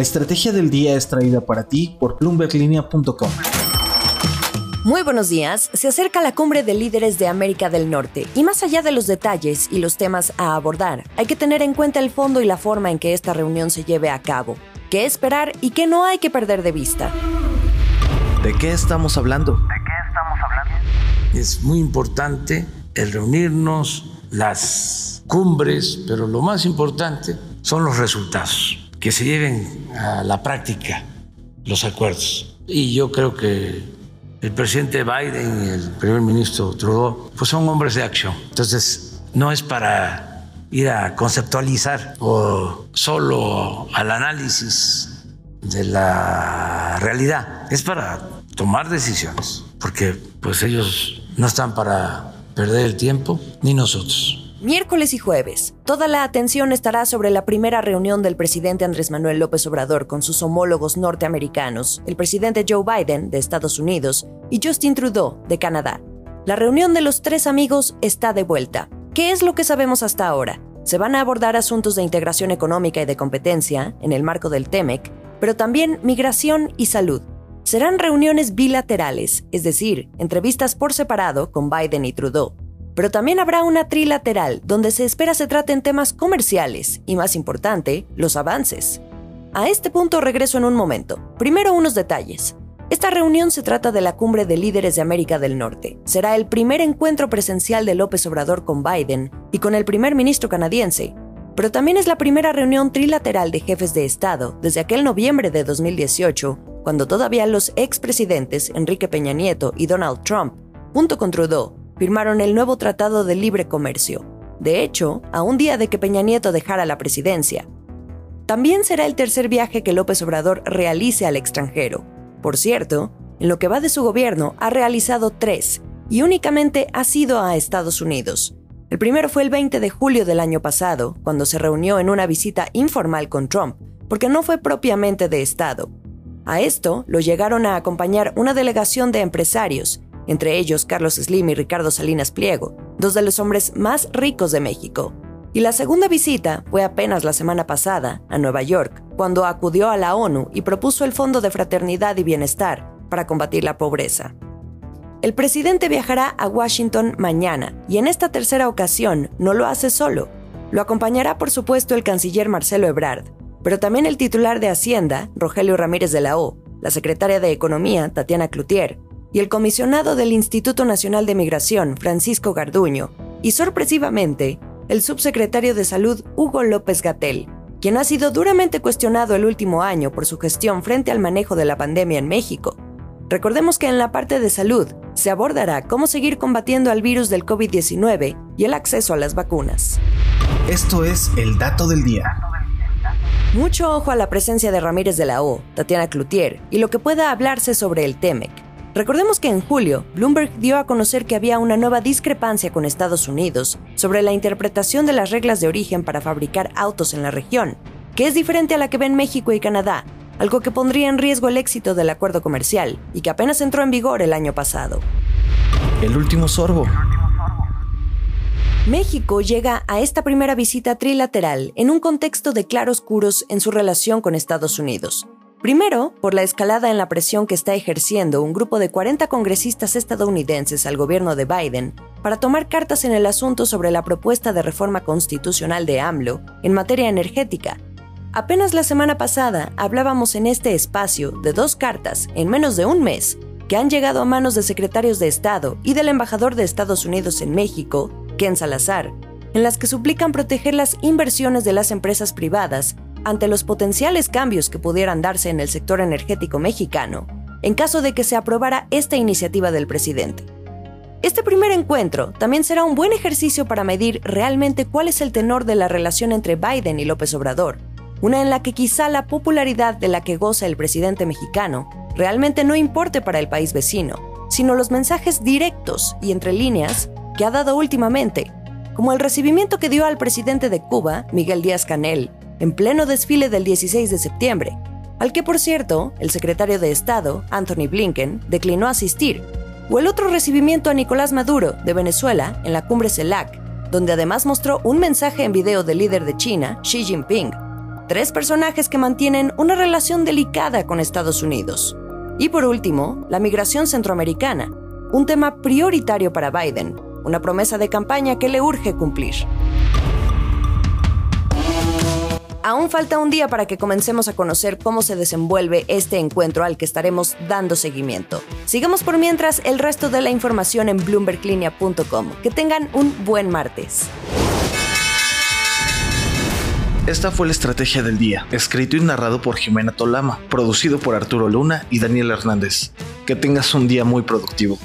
La estrategia del día es traída para ti por bloomberglinea.com. Muy buenos días. Se acerca la cumbre de líderes de América del Norte y más allá de los detalles y los temas a abordar, hay que tener en cuenta el fondo y la forma en que esta reunión se lleve a cabo. ¿Qué esperar y qué no hay que perder de vista? ¿De qué estamos hablando? ¿De qué estamos hablando? Es muy importante el reunirnos, las cumbres, pero lo más importante son los resultados, que se lleven a la práctica los acuerdos. Y yo creo que el presidente Biden y el primer ministro Trudeau, pues son hombres de acción. Entonces, no es para ir a conceptualizar o solo al análisis de la realidad, es para tomar decisiones, porque pues ellos no están para perder el tiempo, ni nosotros. Miércoles y jueves, toda la atención estará sobre la primera reunión del presidente Andrés Manuel López Obrador con sus homólogos norteamericanos, el presidente Joe Biden de Estados Unidos y Justin Trudeau de Canadá. La reunión de los tres amigos está de vuelta. ¿Qué es lo que sabemos hasta ahora? Se van a abordar asuntos de integración económica y de competencia en el marco del TEMEC, pero también migración y salud. Serán reuniones bilaterales, es decir, entrevistas por separado con Biden y Trudeau pero también habrá una trilateral donde se espera se traten temas comerciales y, más importante, los avances. A este punto regreso en un momento. Primero unos detalles. Esta reunión se trata de la cumbre de líderes de América del Norte. Será el primer encuentro presencial de López Obrador con Biden y con el primer ministro canadiense, pero también es la primera reunión trilateral de jefes de Estado desde aquel noviembre de 2018, cuando todavía los expresidentes Enrique Peña Nieto y Donald Trump, junto con Trudeau, firmaron el nuevo Tratado de Libre Comercio, de hecho, a un día de que Peña Nieto dejara la presidencia. También será el tercer viaje que López Obrador realice al extranjero. Por cierto, en lo que va de su gobierno ha realizado tres, y únicamente ha sido a Estados Unidos. El primero fue el 20 de julio del año pasado, cuando se reunió en una visita informal con Trump, porque no fue propiamente de Estado. A esto lo llegaron a acompañar una delegación de empresarios, entre ellos Carlos Slim y Ricardo Salinas Pliego, dos de los hombres más ricos de México. Y la segunda visita fue apenas la semana pasada, a Nueva York, cuando acudió a la ONU y propuso el Fondo de Fraternidad y Bienestar para combatir la pobreza. El presidente viajará a Washington mañana y en esta tercera ocasión no lo hace solo. Lo acompañará por supuesto el canciller Marcelo Ebrard, pero también el titular de Hacienda, Rogelio Ramírez de la O, la secretaria de Economía, Tatiana Cloutier, y el comisionado del Instituto Nacional de Migración, Francisco Garduño, y sorpresivamente, el subsecretario de Salud, Hugo López Gatel, quien ha sido duramente cuestionado el último año por su gestión frente al manejo de la pandemia en México. Recordemos que en la parte de salud se abordará cómo seguir combatiendo al virus del COVID-19 y el acceso a las vacunas. Esto es el dato del día. Mucho ojo a la presencia de Ramírez de la O, Tatiana Cloutier y lo que pueda hablarse sobre el TEMEC, Recordemos que en julio, Bloomberg dio a conocer que había una nueva discrepancia con Estados Unidos sobre la interpretación de las reglas de origen para fabricar autos en la región, que es diferente a la que ven México y Canadá, algo que pondría en riesgo el éxito del acuerdo comercial y que apenas entró en vigor el año pasado. El último sorbo. México llega a esta primera visita trilateral en un contexto de claroscuros en su relación con Estados Unidos, Primero, por la escalada en la presión que está ejerciendo un grupo de 40 congresistas estadounidenses al gobierno de Biden para tomar cartas en el asunto sobre la propuesta de reforma constitucional de AMLO en materia energética. Apenas la semana pasada hablábamos en este espacio de dos cartas en menos de un mes que han llegado a manos de secretarios de Estado y del embajador de Estados Unidos en México, Ken Salazar, en las que suplican proteger las inversiones de las empresas privadas ante los potenciales cambios que pudieran darse en el sector energético mexicano en caso de que se aprobara esta iniciativa del presidente. Este primer encuentro también será un buen ejercicio para medir realmente cuál es el tenor de la relación entre Biden y López Obrador, una en la que quizá la popularidad de la que goza el presidente mexicano realmente no importe para el país vecino, sino los mensajes directos y entre líneas que ha dado últimamente, como el recibimiento que dio al presidente de Cuba, Miguel Díaz Canel, en pleno desfile del 16 de septiembre, al que por cierto el secretario de Estado, Anthony Blinken, declinó asistir, o el otro recibimiento a Nicolás Maduro, de Venezuela, en la cumbre CELAC, donde además mostró un mensaje en video del líder de China, Xi Jinping. tres personajes que mantienen una relación delicada con Estados Unidos. Y por último, la migración centroamericana, un tema prioritario para Biden, una promesa de campaña que le urge cumplir. Aún falta un día para que comencemos a conocer cómo se desenvuelve este encuentro al que estaremos dando seguimiento. Sigamos por mientras el resto de la información en bloomberglinea.com. Que tengan un buen martes. Esta fue la estrategia del día, escrito y narrado por Jimena Tolama, producido por Arturo Luna y Daniel Hernández. Que tengas un día muy productivo.